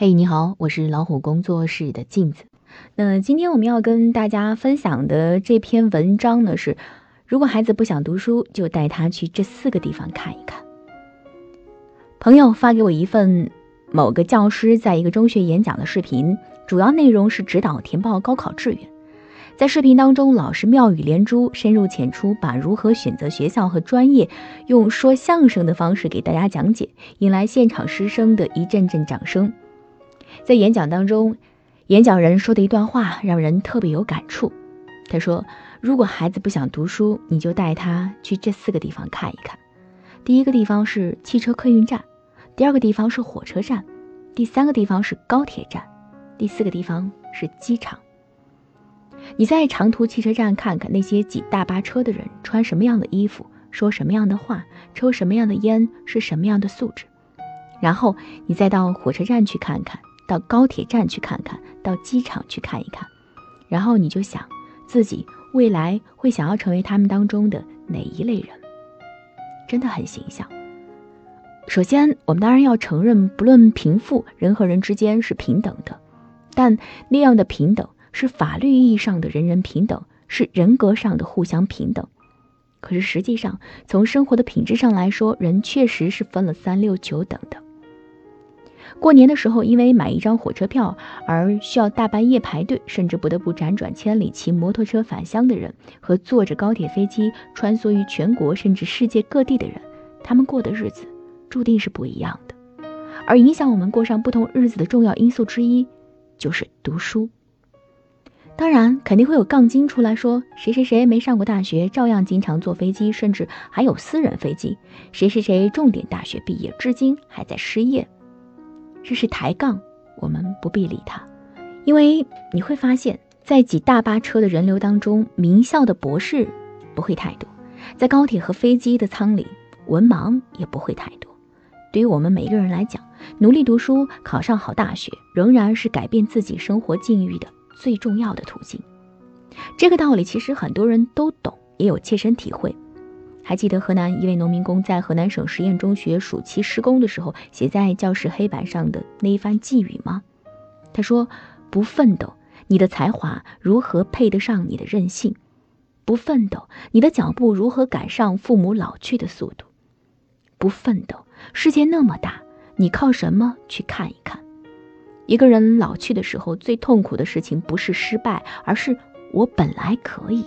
嘿，你好，我是老虎工作室的镜子。那今天我们要跟大家分享的这篇文章呢是：如果孩子不想读书，就带他去这四个地方看一看。朋友发给我一份某个教师在一个中学演讲的视频，主要内容是指导填报高考志愿。在视频当中，老师妙语连珠，深入浅出，把如何选择学校和专业用说相声的方式给大家讲解，引来现场师生的一阵阵掌声。在演讲当中，演讲人说的一段话让人特别有感触。他说：“如果孩子不想读书，你就带他去这四个地方看一看。第一个地方是汽车客运站，第二个地方是火车站，第三个地方是高铁站，第四个地方是机场。你在长途汽车站看看那些挤大巴车的人穿什么样的衣服，说什么样的话，抽什么样的烟，是什么样的素质。然后你再到火车站去看看。”到高铁站去看看，到机场去看一看，然后你就想自己未来会想要成为他们当中的哪一类人，真的很形象。首先，我们当然要承认，不论贫富，人和人之间是平等的，但那样的平等是法律意义上的人人平等，是人格上的互相平等。可是实际上，从生活的品质上来说，人确实是分了三六九等的。过年的时候，因为买一张火车票而需要大半夜排队，甚至不得不辗转千里骑摩托车返乡的人，和坐着高铁飞机穿梭于全国甚至世界各地的人，他们过的日子注定是不一样的。而影响我们过上不同日子的重要因素之一，就是读书。当然，肯定会有杠精出来说，谁谁谁没上过大学，照样经常坐飞机，甚至还有私人飞机；谁谁谁重点大学毕业，至今还在失业。这是抬杠，我们不必理他，因为你会发现，在挤大巴车的人流当中，名校的博士不会太多；在高铁和飞机的舱里，文盲也不会太多。对于我们每一个人来讲，努力读书，考上好大学，仍然是改变自己生活境遇的最重要的途径。这个道理其实很多人都懂，也有切身体会。还记得河南一位农民工在河南省实验中学暑期施工的时候写在教室黑板上的那一番寄语吗？他说：“不奋斗，你的才华如何配得上你的任性？不奋斗，你的脚步如何赶上父母老去的速度？不奋斗，世界那么大，你靠什么去看一看？一个人老去的时候，最痛苦的事情不是失败，而是我本来可以。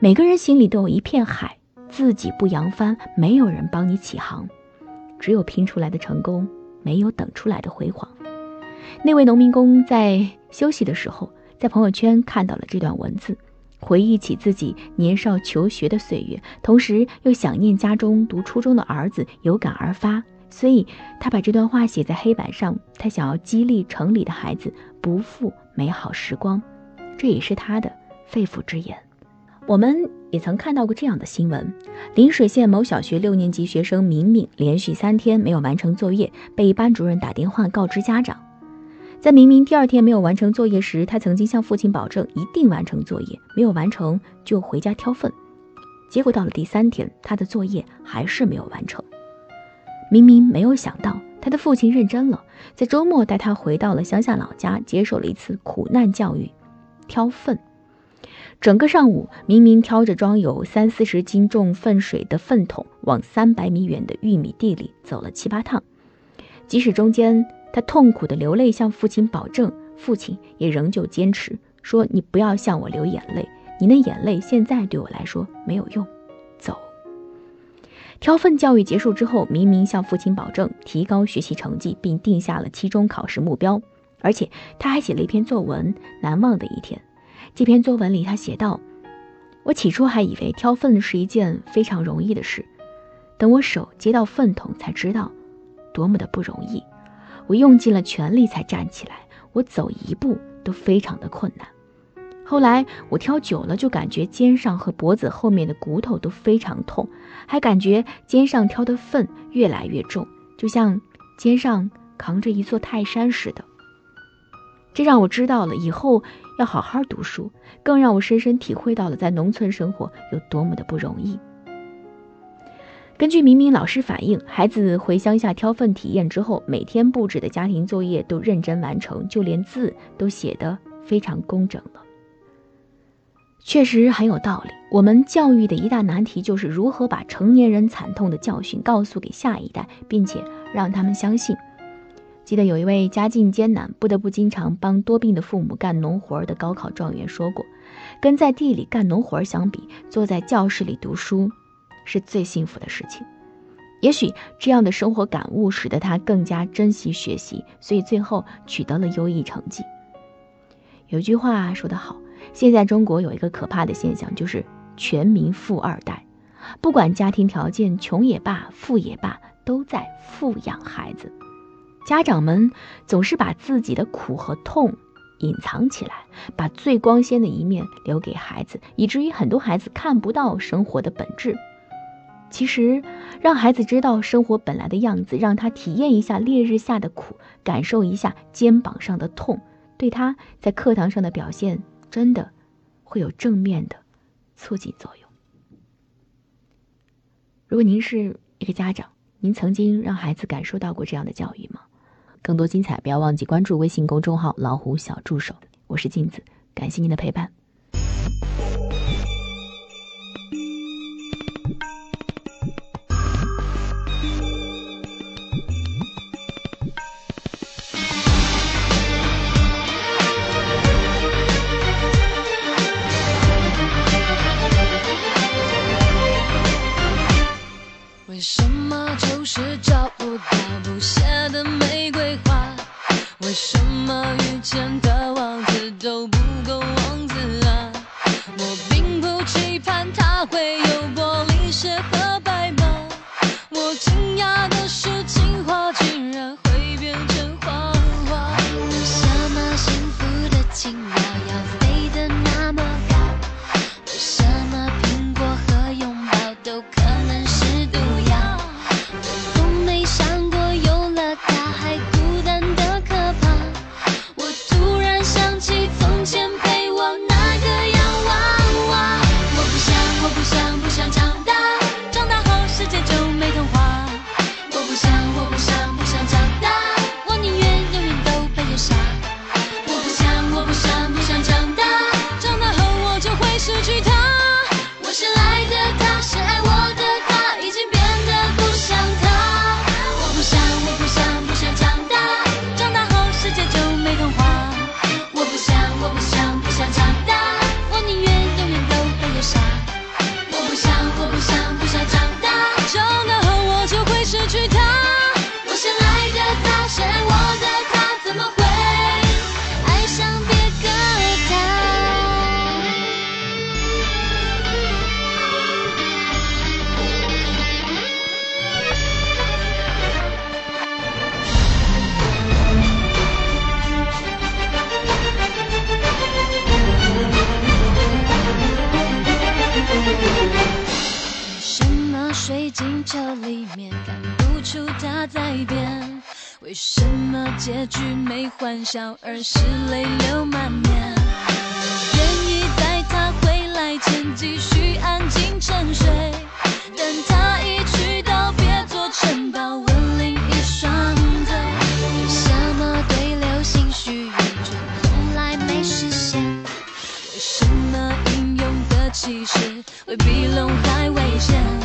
每个人心里都有一片海。”自己不扬帆，没有人帮你起航，只有拼出来的成功，没有等出来的辉煌。那位农民工在休息的时候，在朋友圈看到了这段文字，回忆起自己年少求学的岁月，同时又想念家中读初中的儿子，有感而发，所以他把这段话写在黑板上。他想要激励城里的孩子不负美好时光，这也是他的肺腑之言。我们也曾看到过这样的新闻：邻水县某小学六年级学生明明连续三天没有完成作业，被班主任打电话告知家长。在明明第二天没有完成作业时，他曾经向父亲保证一定完成作业，没有完成就回家挑粪。结果到了第三天，他的作业还是没有完成。明明没有想到，他的父亲认真了，在周末带他回到了乡下老家，接受了一次苦难教育——挑粪。整个上午，明明挑着装有三四十斤重粪水的粪桶，往三百米远的玉米地里走了七八趟。即使中间他痛苦的流泪，向父亲保证，父亲也仍旧坚持说：“你不要向我流眼泪，你的眼泪现在对我来说没有用。”走。挑粪教育结束之后，明明向父亲保证提高学习成绩，并定下了期中考试目标，而且他还写了一篇作文《难忘的一天》。这篇作文里，他写道：“我起初还以为挑粪是一件非常容易的事，等我手接到粪桶，才知道多么的不容易。我用尽了全力才站起来，我走一步都非常的困难。后来我挑久了，就感觉肩上和脖子后面的骨头都非常痛，还感觉肩上挑的粪越来越重，就像肩上扛着一座泰山似的。这让我知道了以后。”要好好读书，更让我深深体会到了在农村生活有多么的不容易。根据明明老师反映，孩子回乡下挑粪体验之后，每天布置的家庭作业都认真完成，就连字都写得非常工整了。确实很有道理。我们教育的一大难题就是如何把成年人惨痛的教训告诉给下一代，并且让他们相信。记得有一位家境艰难、不得不经常帮多病的父母干农活的高考状元说过：“跟在地里干农活相比，坐在教室里读书。”是最幸福的事情，也许这样的生活感悟使得他更加珍惜学习，所以最后取得了优异成绩。有句话说得好，现在中国有一个可怕的现象，就是全民富二代，不管家庭条件穷也罢，富也罢，都在富养孩子。家长们总是把自己的苦和痛隐藏起来，把最光鲜的一面留给孩子，以至于很多孩子看不到生活的本质。其实，让孩子知道生活本来的样子，让他体验一下烈日下的苦，感受一下肩膀上的痛，对他在课堂上的表现真的会有正面的促进作用。如果您是一个家长，您曾经让孩子感受到过这样的教育吗？更多精彩，不要忘记关注微信公众号“老虎小助手”，我是镜子，感谢您的陪伴。为什么就是失去水晶球里面看不出他在变？为什么结局没欢笑，而是泪流满面？愿意在他回来前继续安静沉睡，等他一去到别做城堡，吻另一双腿。为什么对流星许愿却从来没实现？为什么英勇的骑士会比龙还危险？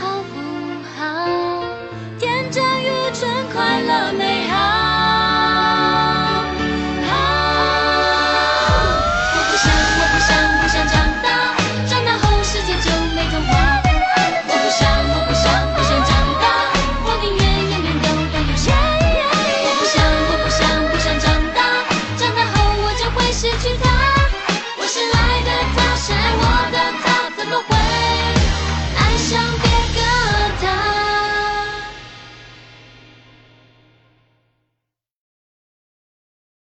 好不好？天真、愚蠢、快乐、美好。